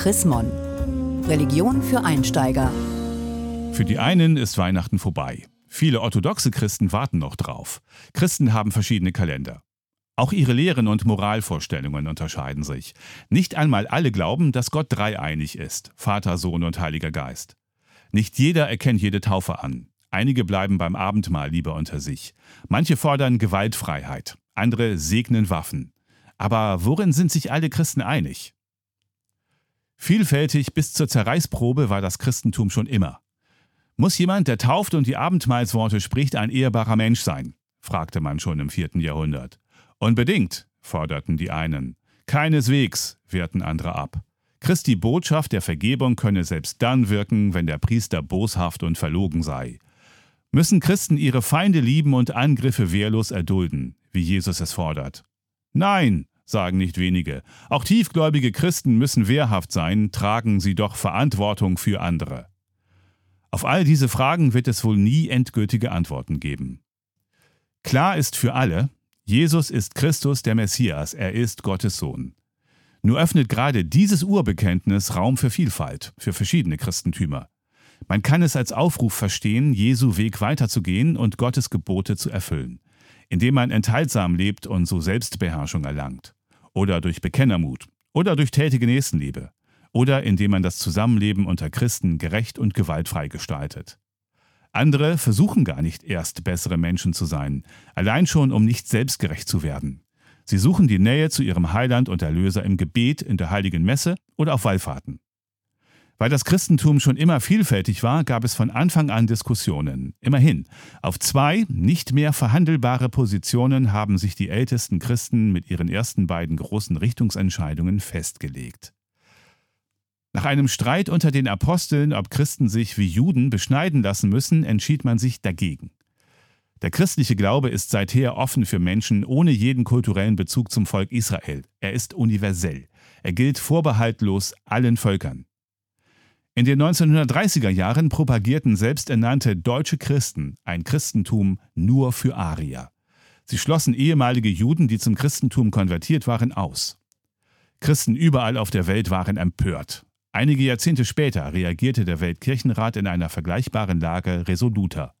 Chrismon. Religion für Einsteiger. Für die einen ist Weihnachten vorbei. Viele orthodoxe Christen warten noch drauf. Christen haben verschiedene Kalender. Auch ihre Lehren und Moralvorstellungen unterscheiden sich. Nicht einmal alle glauben, dass Gott dreieinig ist, Vater, Sohn und Heiliger Geist. Nicht jeder erkennt jede Taufe an. Einige bleiben beim Abendmahl lieber unter sich. Manche fordern Gewaltfreiheit, andere segnen Waffen. Aber worin sind sich alle Christen einig? Vielfältig bis zur Zerreißprobe war das Christentum schon immer. Muss jemand, der tauft und die Abendmahlsworte spricht, ein ehrbarer Mensch sein? fragte man schon im vierten Jahrhundert. Unbedingt, forderten die einen. Keineswegs, wehrten andere ab. Christi Botschaft der Vergebung könne selbst dann wirken, wenn der Priester boshaft und verlogen sei. Müssen Christen ihre Feinde lieben und Angriffe wehrlos erdulden, wie Jesus es fordert? Nein, sagen nicht wenige. Auch tiefgläubige Christen müssen wehrhaft sein, tragen sie doch Verantwortung für andere. Auf all diese Fragen wird es wohl nie endgültige Antworten geben. Klar ist für alle, Jesus ist Christus der Messias, er ist Gottes Sohn. Nur öffnet gerade dieses Urbekenntnis Raum für Vielfalt, für verschiedene Christentümer. Man kann es als Aufruf verstehen, Jesu Weg weiterzugehen und Gottes Gebote zu erfüllen, indem man enthaltsam lebt und so Selbstbeherrschung erlangt. Oder durch Bekennermut. Oder durch tätige Nächstenliebe. Oder indem man das Zusammenleben unter Christen gerecht und gewaltfrei gestaltet. Andere versuchen gar nicht erst bessere Menschen zu sein, allein schon um nicht selbstgerecht zu werden. Sie suchen die Nähe zu ihrem Heiland und Erlöser im Gebet, in der heiligen Messe oder auf Wallfahrten. Weil das Christentum schon immer vielfältig war, gab es von Anfang an Diskussionen. Immerhin, auf zwei nicht mehr verhandelbare Positionen haben sich die ältesten Christen mit ihren ersten beiden großen Richtungsentscheidungen festgelegt. Nach einem Streit unter den Aposteln, ob Christen sich wie Juden beschneiden lassen müssen, entschied man sich dagegen. Der christliche Glaube ist seither offen für Menschen ohne jeden kulturellen Bezug zum Volk Israel. Er ist universell. Er gilt vorbehaltlos allen Völkern. In den 1930er Jahren propagierten selbsternannte deutsche Christen ein Christentum nur für Arier. Sie schlossen ehemalige Juden, die zum Christentum konvertiert waren, aus. Christen überall auf der Welt waren empört. Einige Jahrzehnte später reagierte der Weltkirchenrat in einer vergleichbaren Lage resoluter.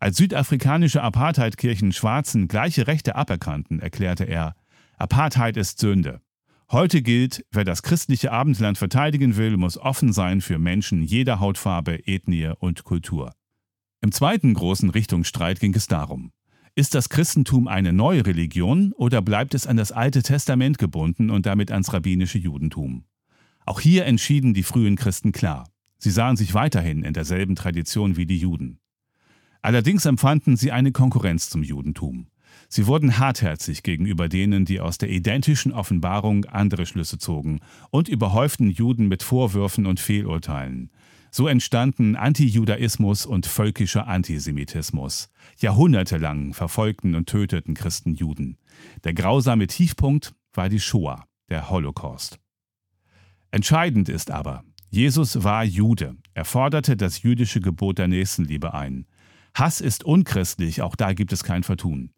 Als südafrikanische Apartheidkirchen Schwarzen gleiche Rechte aberkannten, erklärte er, Apartheid ist Sünde. Heute gilt, wer das christliche Abendland verteidigen will, muss offen sein für Menschen jeder Hautfarbe, Ethnie und Kultur. Im zweiten großen Richtungsstreit ging es darum, ist das Christentum eine neue Religion oder bleibt es an das Alte Testament gebunden und damit ans rabbinische Judentum? Auch hier entschieden die frühen Christen klar. Sie sahen sich weiterhin in derselben Tradition wie die Juden. Allerdings empfanden sie eine Konkurrenz zum Judentum. Sie wurden hartherzig gegenüber denen, die aus der identischen Offenbarung andere Schlüsse zogen und überhäuften Juden mit Vorwürfen und Fehlurteilen. So entstanden Antijudaismus und völkischer Antisemitismus. Jahrhundertelang verfolgten und töteten Christen Juden. Der grausame Tiefpunkt war die Shoah, der Holocaust. Entscheidend ist aber, Jesus war Jude. Er forderte das jüdische Gebot der Nächstenliebe ein. Hass ist unchristlich, auch da gibt es kein Vertun.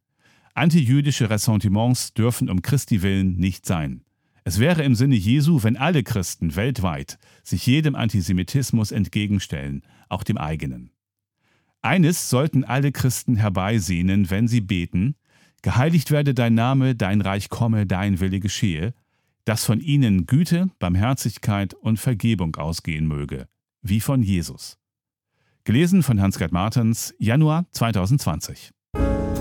Antijüdische Ressentiments dürfen um Christi willen nicht sein. Es wäre im Sinne Jesu, wenn alle Christen weltweit sich jedem Antisemitismus entgegenstellen, auch dem eigenen. Eines sollten alle Christen herbeisehnen, wenn sie beten, Geheiligt werde dein Name, dein Reich komme, dein Wille geschehe, dass von ihnen Güte, Barmherzigkeit und Vergebung ausgehen möge, wie von Jesus. Gelesen von Hans-Gerd Martens, Januar 2020.